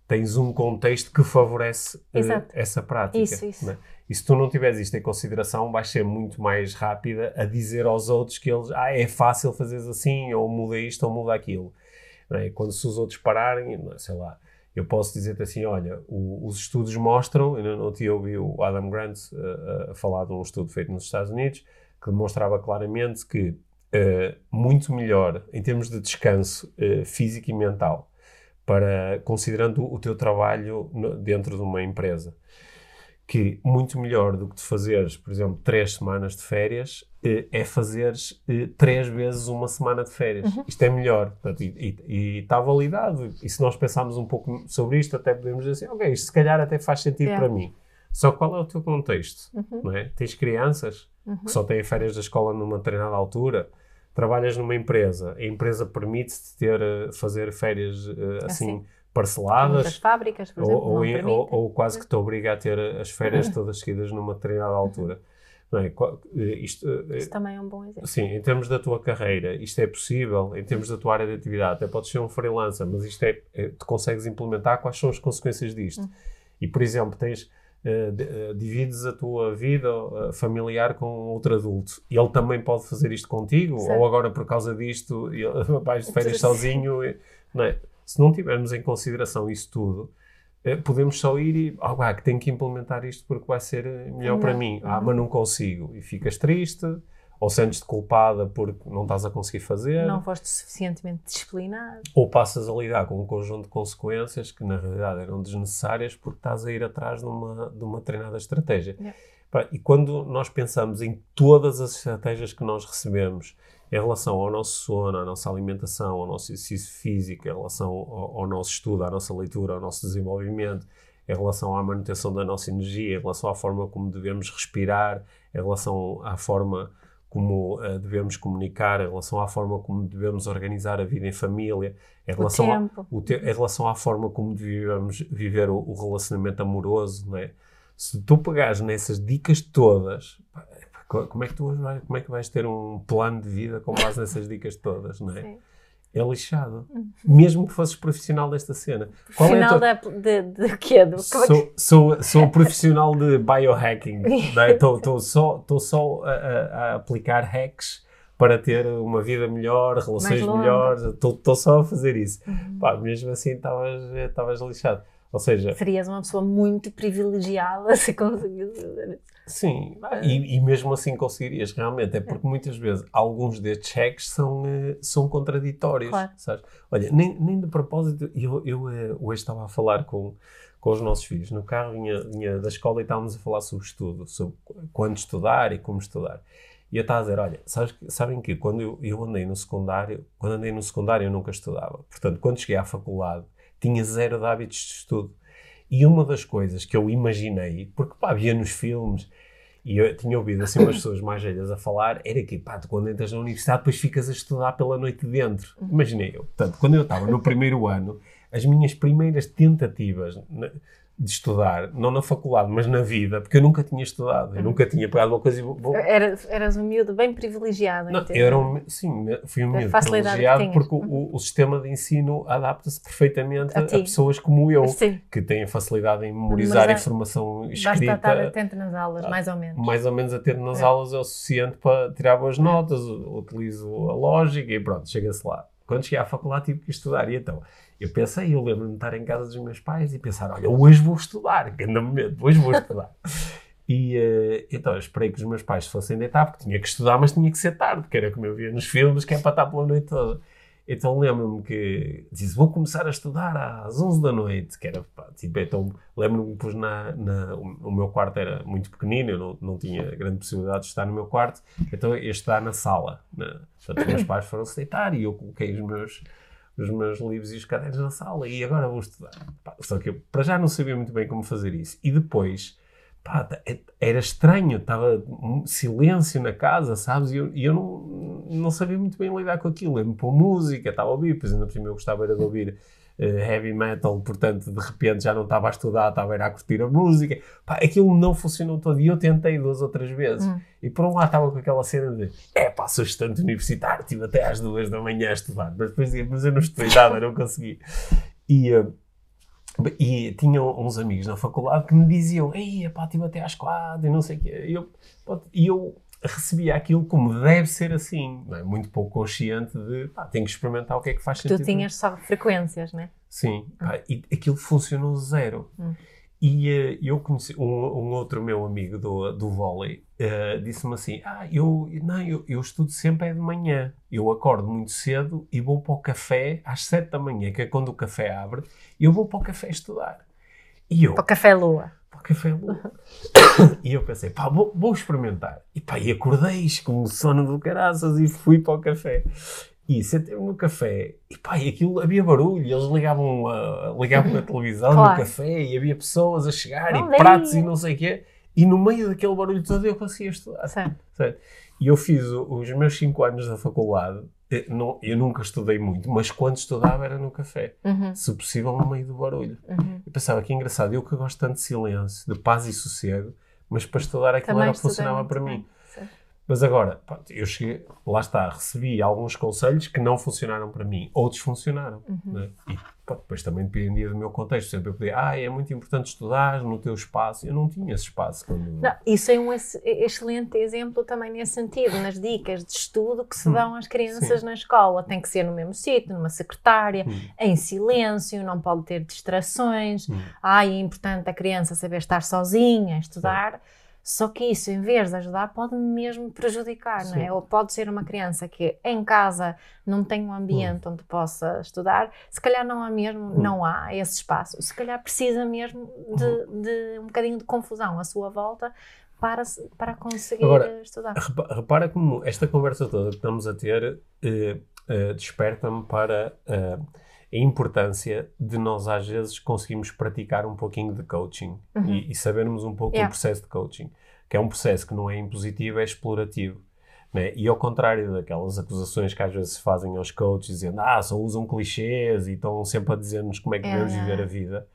tens um contexto que favorece Exato. essa prática. Isso, isso. né? E se tu não tiveres isto em consideração, vais ser muito mais rápida a dizer aos outros que eles, ah, é fácil fazeres assim, ou muda isto, ou muda aquilo. é? Quando se os outros pararem, sei lá, eu posso dizer-te assim, olha, o- os estudos mostram, eu não te ouvi o Adam Grant uh, a falar de um estudo feito nos Estados Unidos, que demonstrava claramente que uh, muito melhor em termos de descanso uh, físico e mental, para considerando o teu trabalho no- dentro de uma empresa, que muito melhor do que tu fazeres, por exemplo, três semanas de férias, eh, é fazeres eh, três vezes uma semana de férias. Isto é melhor. Portanto, e, está validado. E se nós pensarmos um pouco sobre isto, até podemos dizer assim, ok, isto se calhar até faz sentido Yeah. para mim. Só qual é o teu contexto? Uhum. Não é? Tens crianças que só têm férias da escola numa determinada altura, trabalhas numa empresa, a empresa permite-te ter, eh, fazer férias eh, assim, Assim. parceladas, fábricas, por ou, exemplo, ou, permitem. ou- ou quase que te obriga a ter as férias todas seguidas numa determinada altura. Não é? Eh, Isto, eh, Isso também é um bom exemplo. Sim, em termos da tua carreira, isto é possível, em termos da tua área de atividade, até podes ser um freelancer, mas isto é, é- tu consegues implementar quais são as consequências disto. E, por exemplo, tens, eh, eh, divides a tua vida eh, familiar com outro adulto. Ele também pode fazer isto contigo, Certo. ou agora por causa disto vais de férias sozinho. e- Não é? Se não tivermos em consideração isso tudo, podemos só ir e, ah, pá, que tenho que implementar isto porque vai ser melhor para mim. Ah, Uhum. mas não consigo. E ficas triste, ou sentes-te culpada porque não estás a conseguir fazer, Não foste suficientemente disciplinado. ou passas a lidar com um conjunto de consequências que na realidade eram desnecessárias porque estás a ir atrás de uma, de uma treinada estratégia. E quando nós pensamos em todas as estratégias que nós recebemos em relação ao nosso sono, à nossa alimentação, ao nosso exercício físico, em relação ao, ao nosso estudo, à nossa leitura, ao nosso desenvolvimento, em relação à manutenção da nossa energia, em relação à forma como devemos respirar, em relação à forma como eh, devemos comunicar, em relação à forma como devemos organizar a vida em família, em relação, a, te- em relação à forma como devemos viver o, o relacionamento amoroso, não é? Se tu pegares nessas dicas todas, como é que tu como é que vais ter um plano de vida com base nessas dicas todas, não é? Sim. É lixado. Mesmo que fosses profissional desta cena. Qual é a Final tua- da, de, de quê? Do, é Sou, sou, sou profissional de biohacking. Estou só, tô só a, a- aplicar hacks para ter uma vida melhor, relações melhores. Estou só a fazer isso. Uhum. Pá, mesmo assim estavas estavas lixado. Ou seja, Serias uma pessoa muito privilegiada se conseguisse fazer isso. Sim, e, e mesmo assim conseguirias realmente. É porque muitas vezes alguns destes hacks são, eh, são contraditórios. Claro. Sabes? Olha, nem, nem de propósito, eu, eu eh, hoje estava a falar com, com os nossos filhos. No carro vinha, vinha da escola e estávamos a falar sobre estudo, sobre quando estudar e como estudar. E eu estava a dizer, olha, sabes, que- sabem que quando eu, eu andei no secundário, quando andei no secundário eu nunca estudava. Portanto, quando cheguei à faculdade, tinha zero de hábitos de estudo. E uma das coisas que eu imaginei, porque pá, via nos filmes, e eu tinha ouvido assim umas pessoas mais velhas a falar, era que pá, tu quando entras na universidade depois ficas a estudar pela noite dentro. Imaginei eu. Portanto, quando eu estava no primeiro ano, as minhas primeiras tentativas de estudar, não na faculdade, mas na vida, porque eu nunca tinha estudado, eu nunca tinha pegado uma coisa e vou, Eras, eras um miúdo bem privilegiado. não, era um, sim, fui um miúdo privilegiado porque o, o sistema de ensino adapta-se perfeitamente A a, pessoas como eu, Sim, que têm facilidade em memorizar Memorizar. informação basta estar escrita, atento nas aulas, mais ou menos. mais ou menos atento nas É. aulas é o suficiente para tirar boas notas, u- utilizo a lógica e pronto, chega-se lá. Quando cheguei à faculdade tive que estudar e então, eu pensei, eu lembro-me de estar em casa dos meus pais e pensar, olha, hoje vou estudar, que anda medo, hoje vou estudar. E eh, então eu esperei que os meus pais se fossem deitar, porque tinha que estudar, mas tinha que ser tarde, porque era como eu via nos filmes, que é para estar pela noite toda. Então lembro-me que disse, vou começar a estudar às 11 da noite, que era, pá, tipo, então lembro-me que pus na, na- o, meu quarto era muito pequenino, eu não, não tinha grande possibilidade de estar no meu quarto, então ia estudar na sala. Na, portanto, os meus pais foram-se deitar e eu coloquei os meus, os meus livros e os cadernos na sala e agora vou estudar. Pá, só que eu, para já não sabia muito bem como fazer isso. E depois, pá, é- era estranho, estava um silêncio na casa, sabes? E eu, eu não, não sabia muito bem lidar com aquilo. Lembro-me pôr música, estava a ouvir, pois ainda por cima eu gostava era de ouvir eh, heavy metal, portanto, de repente já não estava a estudar, estava a curtir a música. Pá, aquilo não funcionou todo e eu tentei duas ou três vezes. Hum. E por um lado estava com aquela cena de é pá, sou estudante universitário, estive até às duas da manhã a estudar, mas depois dizia, mas eu não estudei nada, não consegui. E, eh, e tinha uns amigos na faculdade que me diziam, ei, pá, estive até às quatro e não sei o quê. E eu, pá, eu recebia aquilo como deve ser assim, não é? muito pouco consciente de, pá, tenho que experimentar o que é que faz Tu sentido. tinhas só frequências, né? Sim, pá, e aquilo funcionou zero. Hum. E eh, eu conheci um, um outro meu amigo do, do vôlei, eh, disse-me assim: Ah, eu, não, eu, eu estudo sempre é de manhã. Eu acordo muito cedo e vou para o café às sete da manhã, que é quando o café abre, eu vou para o café estudar. E eu, Para o Café Lua. para o café Lua. e eu pensei, pá, vou, vou experimentar. E pá, e acordei com o sono do caraças e fui para o café. E sentei-me no café e pá, e aquilo havia barulho, eles ligavam a, ligavam a televisão Claro. no café e havia pessoas a chegar e pratos e não sei o quê. E no meio daquele barulho todo eu conseguia estudar. Certo. Certo? E eu fiz os meus 5 anos da faculdade, eh, não- eu nunca estudei muito, mas quando estudava era no café, Uhum, se possível no meio do barulho. uhum. Eu pensava que engraçado, eu que gosto tanto de silêncio, de paz e sossego, mas para estudar aquilo Também era funcionava para bem. mim. Certo. Mas agora, eu cheguei, lá está, recebi alguns conselhos que não funcionaram para mim, outros funcionaram. né? E pronto, depois também dependia do meu contexto. Sempre eu podia, ah, é muito importante estudar no teu espaço. Eu não tinha esse espaço. Quando... Não, isso é um ex- excelente exemplo também nesse sentido, nas dicas de estudo que se Hum, dão às crianças sim. na escola. Tem que ser no mesmo sítio, numa secretária, Hum. em silêncio, não pode ter distrações. Hum. Ah, é importante a criança saber estar sozinha, estudar. Só que isso, em vez de ajudar, pode mesmo prejudicar, não Sim. é? Ou pode ser uma criança que em casa não tem um ambiente onde possa estudar, se calhar não há mesmo, Hum. não há esse espaço, se calhar precisa mesmo de, de um bocadinho de confusão à sua volta para, para conseguir Agora, estudar. Repa- Repara como esta conversa toda que estamos a ter eh, eh, desperta-me para eh, a importância de nós às vezes conseguirmos praticar um pouquinho de coaching Uhum. e, e sabermos um pouco Yeah. do processo de coaching, que é um processo que não é impositivo, é explorativo. né? E ao contrário daquelas acusações que às vezes se fazem aos coaches, dizendo ah, só usam clichês e estão sempre a dizer-nos como é que É, devemos viver a vida,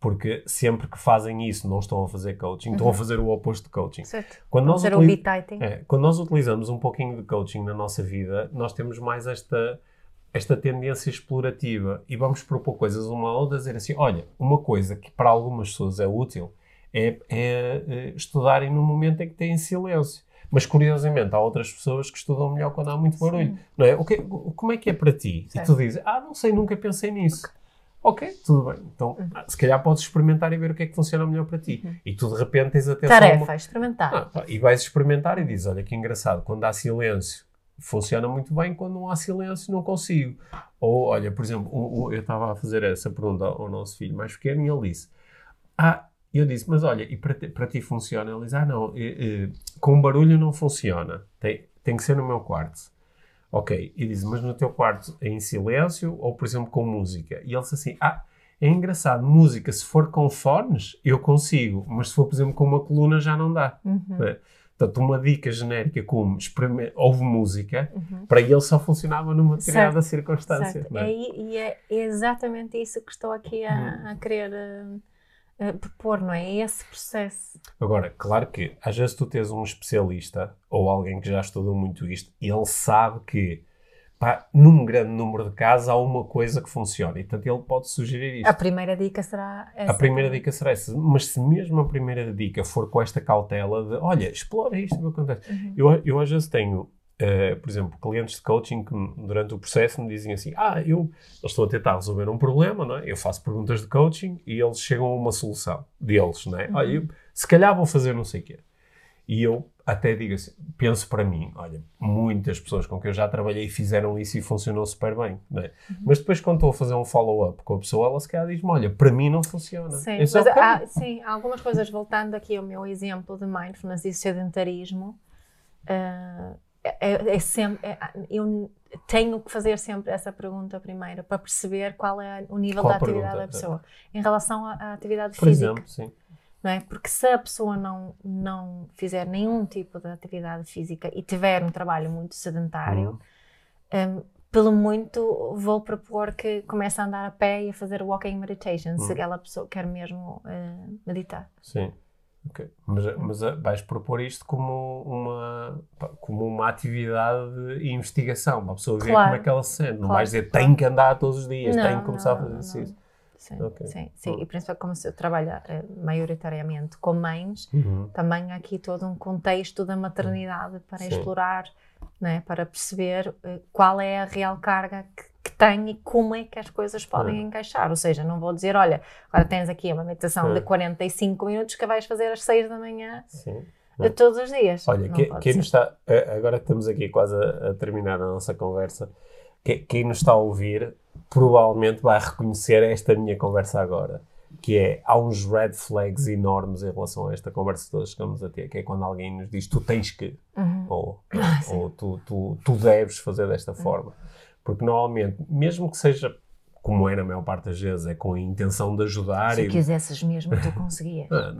porque sempre que fazem isso não estão a fazer coaching, estão a Uhum. fazer o oposto de coaching. Certo. Quando Pode nós ser o utili- bititing. é, quando nós utilizamos um pouquinho de coaching na nossa vida, nós temos mais esta, esta tendência explorativa e vamos propor coisas uma a outra, dizer assim, olha, uma coisa que para algumas pessoas é útil é, é, eh, estudarem no momento em que têm silêncio. Mas, curiosamente, há outras pessoas que estudam melhor quando há muito barulho. Não é? O que, como é que é para ti? Certo. E tu dizes, ah, não sei, nunca pensei nisso. Ok, tudo bem. Então, Uhum. ah, se calhar podes experimentar e ver o que é que funciona melhor para ti. E tu, de repente, tens atenção Tarefa, uma- experimentar. ah, pá, e vais experimentar e dizes: Olha que engraçado, quando há silêncio funciona muito bem, quando não há silêncio não consigo. Ou, olha, por exemplo, um- um- eu estava a fazer essa pergunta ao nosso filho mais pequeno e ele disse: Ah, eu disse, mas olha, e para ti, para ti funciona? Ele diz: Ah, não, eh, eh, com barulho não funciona, tem, tem que ser no meu quarto. Ok, e diz, mas no teu quarto é em silêncio ou, por exemplo, com música? E ele disse assim: Ah, é engraçado, música, se for com fones, eu consigo, mas se for, por exemplo, com uma coluna, já não dá. Uhum, É. Portanto, uma dica genérica como experime- ouve música, uhum. para ele só funcionava numa determinada circunstância. Certo. é? É, e é exatamente isso que estou aqui a, a querer eh, eh, propor, não é? É esse processo. Agora, claro que às vezes tu tens um especialista ou alguém que já estudou muito isto e ele sabe que pá, num grande número de casos há uma coisa que funciona e portanto ele pode sugerir isto. A primeira dica será essa. A primeira dica será essa, mas se mesmo a primeira dica for com esta cautela de olha, explora isto que acontece. Uhum. Eu, eu às vezes tenho, eh, por exemplo, clientes de coaching que durante o processo me dizem assim: Ah, eu eles estão a tentar resolver um problema, não é? Eu faço perguntas de coaching e eles chegam a uma solução deles, não é? Olha, eu, se calhar vou fazer não sei o quê. E eu até digo assim, penso para mim, olha, muitas pessoas com que eu já trabalhei fizeram isso e funcionou super bem, é? Mas depois quando estou a fazer um follow-up com a pessoa, ela se calhar diz-me, olha, para mim não funciona. Sim, mas há, sim, há algumas coisas, voltando aqui ao meu exemplo de mindfulness e sedentarismo, eh, é, é sempre, é- eu tenho que fazer sempre essa pergunta primeiro para perceber qual é o nível Qual da atividade pergunta? da pessoa em relação à, à atividade Por física. exemplo, sim. Não é? Porque se a pessoa não, não fizer nenhum tipo de atividade física e tiver um trabalho muito sedentário, Uhum. hum, pelo muito vou propor que comece a andar a pé e a fazer walking meditation, se Uhum. aquela pessoa quer mesmo eh, meditar. Sim. Ok. Mas, mas ah, vais propor isto como uma, como uma atividade de investigação, para a pessoa ver Claro. como é que ela se sente. Não Claro, vais dizer, tenho que andar todos os dias, Não, tenho que começar não, a fazer não, exercício. Sim, Ok. sim, sim. Uhum. E principalmente como se eu trabalho eh, maioritariamente com mães, Uhum. também há aqui todo um contexto da maternidade para Sim. explorar, né, para perceber eh, qual é a real carga que, que tem e como é que as coisas podem encaixar. Ou seja, não vou dizer, olha, agora tens aqui uma meditação de Sim. 45 minutos que vais fazer às 6 da manhã Sim. de todos os dias. Olha, que- quem nos está. eh, Agora que estamos aqui quase a, a terminar a nossa conversa, que- quem nos está a ouvir provavelmente vai reconhecer esta minha conversa agora. Que é, há uns red flags enormes em relação a esta conversa que estamos a ter, que é quando alguém nos diz tu tens que, Uhum. ou, Ah, ou tu, tu, tu deves fazer desta forma. Porque normalmente, mesmo que seja como é na maior parte das vezes, é com a intenção de ajudar Se e quisesses mesmo, tu conseguias. ah.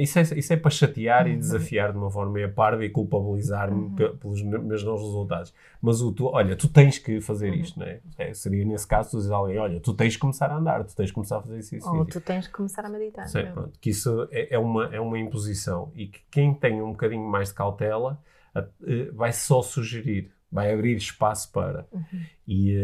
Isso é, isso é para chatear e desafiar de uma forma meio parva e culpabilizar-me pe- pelos me- meus não resultados. Mas o tu, olha, tu tens que fazer isto, não é? É, Seria nesse caso tu dizes a alguém, olha, tu tens que começar a andar, tu tens que começar a fazer isso. isso, Ou isso. tu tens que começar a meditar. Sim, é? pronto, que isso é, é uma, é uma imposição e que quem tem um bocadinho mais de cautela a- eh, vai só sugerir, vai abrir espaço para. Uhum. E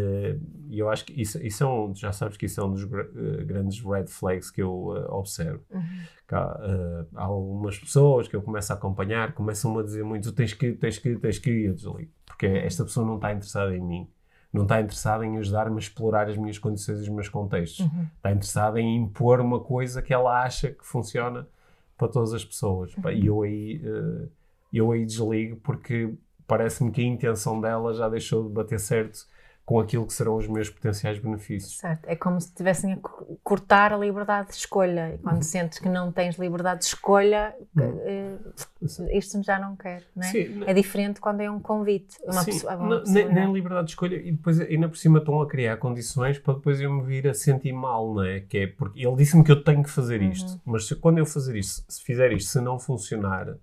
e eu acho que isso, isso é um, já sabes que isso é um dos eh, grandes red flags que eu eh, observo. Uhum. Há, há algumas pessoas que eu começo a acompanhar, começam a dizer muito: tens que, tens que, tens que, e eu desligo. Porque esta pessoa não está interessada em mim. Não está interessada em ajudar-me a explorar as minhas condições e os meus contextos. Uhum. Está interessada em impor uma coisa que ela acha que funciona para todas as pessoas. E eu aí, eu aí desligo porque parece-me que a intenção dela já deixou de bater certo com aquilo que serão os meus potenciais benefícios. Certo. É como se estivessem a co- cortar a liberdade de escolha. E Uhum. quando sentes que não tens liberdade de escolha, eh, isto já não quero, não é? Sim, É diferente quando é um convite. Uma Sim, pessoa, uma pessoa, nem, não é? nem liberdade de escolha e depois ainda por cima estão a criar condições para depois eu me vir a sentir mal, não é? Que é porque ele disse-me que eu tenho que fazer isto, Uhum. mas se, quando eu fazer isto, se fizer isto, se não funcionar,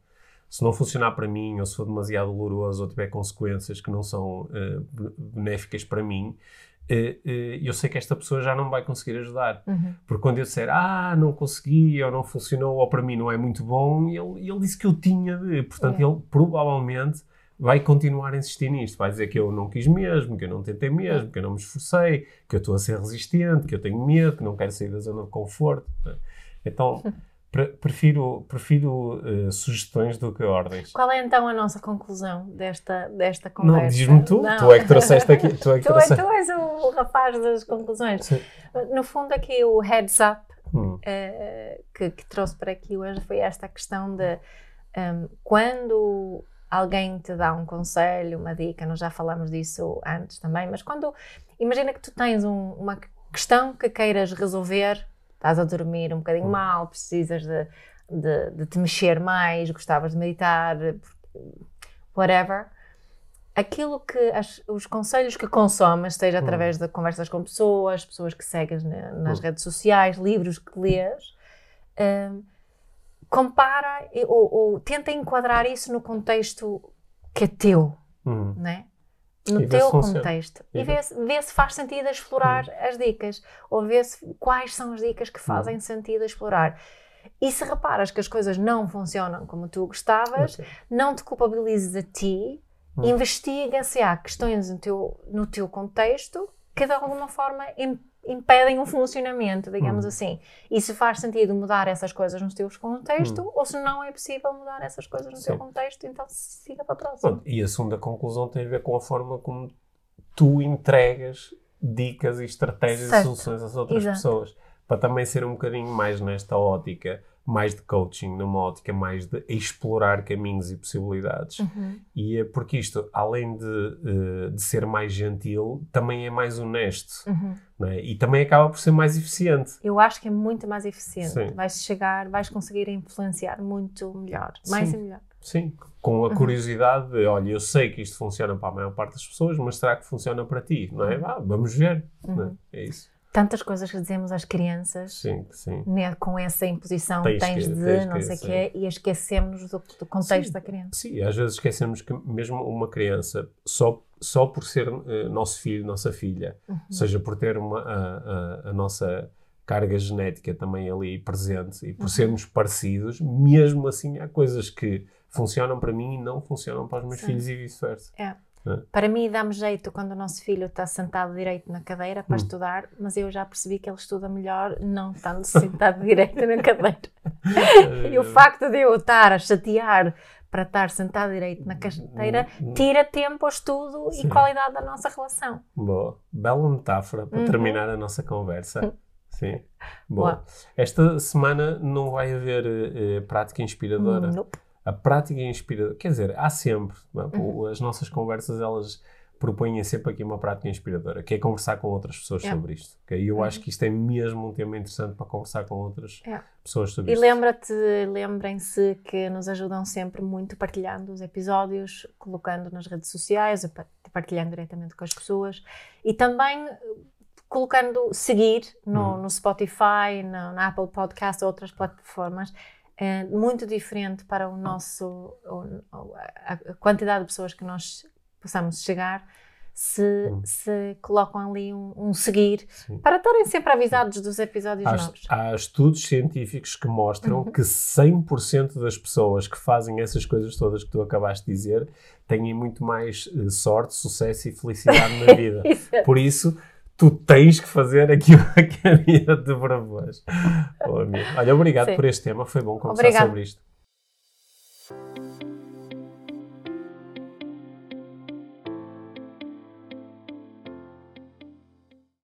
se não funcionar para mim, ou se for demasiado doloroso, ou tiver consequências que não são be- benéficas para mim, eh, eh, eu sei que esta pessoa já não vai conseguir ajudar. Uhum. Porque quando eu disser, ah, não consegui, ou não funcionou, ou para mim não é muito bom, ele, ele disse que eu tinha de. Portanto, É. ele provavelmente vai continuar a insistir nisto. Vai dizer que eu não quis mesmo, que eu não tentei mesmo, que eu não me esforcei, que eu estou a ser resistente, que eu tenho medo, que não quero sair da zona de conforto. Então, pre- prefiro, prefiro eh, sugestões do que ordens. Qual é então a nossa conclusão desta, desta conversa? Não, diz-me tu. Não. Tu é que trouxeste aqui. Tu é que Tu, é- trouxeste. tu és o rapaz das conclusões. Sim. No fundo, aqui o heads up Hum, eh, que, que trouxe para aqui hoje foi esta questão de ehm, quando alguém te dá um conselho, uma dica, nós já falamos disso antes também, mas quando imagina que tu tens um- uma questão que queiras resolver, estás a dormir um bocadinho mal, precisas de, de, de te mexer mais, gostavas de meditar, whatever. Aquilo que as- os conselhos que consomes, seja Hum. através de conversas com pessoas, pessoas que segues na- nas Hum. redes sociais, livros que lês, hum, compara ou, ou tenta enquadrar isso no contexto que é teu, hum. né? E no vê teu contexto. E E vê- se, vê se faz sentido explorar as dicas. Ou vê se quais são as dicas que fazem sentido explorar. E se reparas que as coisas não funcionam como tu gostavas, Ok. não te culpabilizes a ti, Hum. investiga se há questões no teu, no teu contexto que de alguma forma impedem o funcionamento, digamos Hum. assim. E se faz sentido mudar essas coisas no teu contexto, ou se não é possível mudar essas coisas no teu Hum. Sim. contexto, então siga para a próxima. Pronto, e a segunda conclusão tem a ver com a forma como tu entregas dicas e estratégias Certo. e soluções às outras Exato. pessoas. Para também ser um bocadinho mais nesta ótica, mais de coaching, numa ótica mais de explorar caminhos e possibilidades. Uhum. E é porque isto, além de, eh, de ser mais gentil, também é mais honesto. Uhum. é? E também acaba por ser mais eficiente. Eu acho que é muito mais eficiente. Sim. Vais chegar, vais conseguir influenciar muito melhor. Mais Sim. e melhor. Sim, com a curiosidade de, olha, eu sei que isto funciona para a maior parte das pessoas, mas será que funciona para ti? Não é? Vá, vamos ver. não é? É isso. Tantas coisas que dizemos às crianças. Sim, sim. né, com essa imposição Tens tens, que- de tens não que, sei o quê e esquecemos do, do contexto Sim. da criança. Sim, às vezes esquecemos que mesmo uma criança, só, só por ser eh, nosso filho, nossa filha, Uhum. seja por ter uma, a, a- a nossa carga genética também ali presente e por Uhum. sermos parecidos, mesmo assim há coisas que funcionam para mim e não funcionam para os meus filhos e vice-versa. Para mim dá-me jeito quando o nosso filho está sentado direito na cadeira para Hum. estudar, mas eu já percebi que ele estuda melhor não estando sentado direito na cadeira. E o facto de eu estar a chatear para estar sentado direito na cadeira Hum, hum. tira tempo ao estudo Sim. e qualidade da nossa relação. Boa. Bela metáfora para Uhum. terminar a nossa conversa. Sim. Boa. Boa. Esta semana não vai haver eh, prática inspiradora. Nope. A prática inspiradora, quer dizer, há sempre. é? Uhum. As nossas conversas, elas propõem sempre aqui uma prática inspiradora, que é conversar com outras pessoas É. sobre isto. ok? E eu Uhum. acho que isto é mesmo um tema interessante para conversar com outras É. pessoas sobre E isto. lembra-te, lembrem-se que nos ajudam sempre muito partilhando os episódios, colocando nas redes sociais, pa- partilhando diretamente com as pessoas e também eh, colocando seguir no, Uhum. no Spotify, na, na Apple Podcast ou outras plataformas. É muito diferente para o nosso, a, quantidade de pessoas que nós possamos chegar se, Hum. se colocam ali um, um seguir Sim. para estarem sempre avisados dos episódios Há, novos. há estudos científicos que mostram Uhum. que 100% das pessoas que fazem essas coisas todas que tu acabaste de dizer têm muito mais eh, sorte, sucesso e felicidade na vida. Por isso, tu tens que fazer aquilo que a vida te propôs. Oh. Olha, obrigado Sim. por este tema, foi bom conversar Obrigada. sobre isto.